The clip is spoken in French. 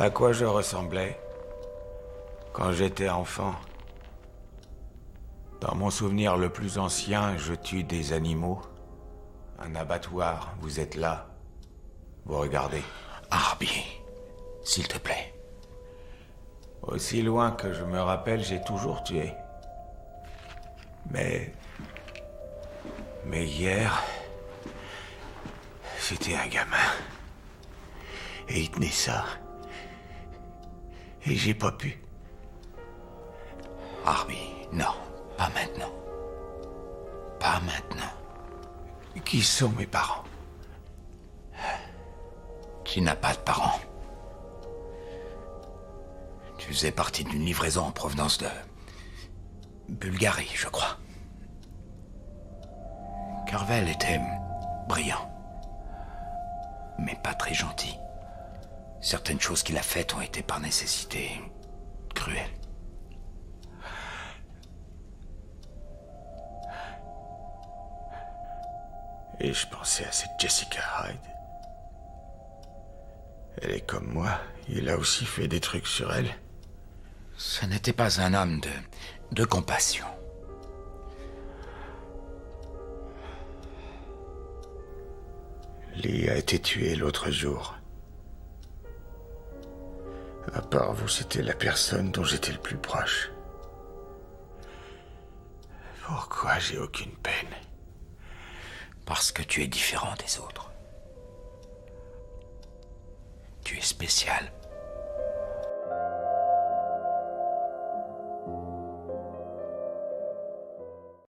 À quoi je ressemblais quand j'étais enfant? Dans mon souvenir le plus ancien, je tue des animaux. Un abattoir, vous êtes là. Vous regardez. Arby, s'il te plaît. Aussi loin que je me rappelle, j'ai toujours tué. Mais... Mais hier... C'était un gamin. Et il tenait ça. Et j'ai pas pu. Arby, non, pas maintenant. Pas maintenant. Qui sont mes parents? Tu n'as pas de parents? Tu faisais partie d'une livraison en provenance de... Bulgarie, je crois. Carvel était brillant. Mais pas très gentil. Certaines choses qu'il a faites ont été par nécessité cruelles. Et je pensais à cette Jessica Hyde. Elle est comme moi. Il a aussi fait des trucs sur elle. Ce n'était pas un homme de, de compassion. Lee a été tué l'autre jour. À part vous, c'était la personne dont j'étais le plus proche. Pourquoi j'ai aucune peine? Parce que tu es différent des autres. Tu es spécial.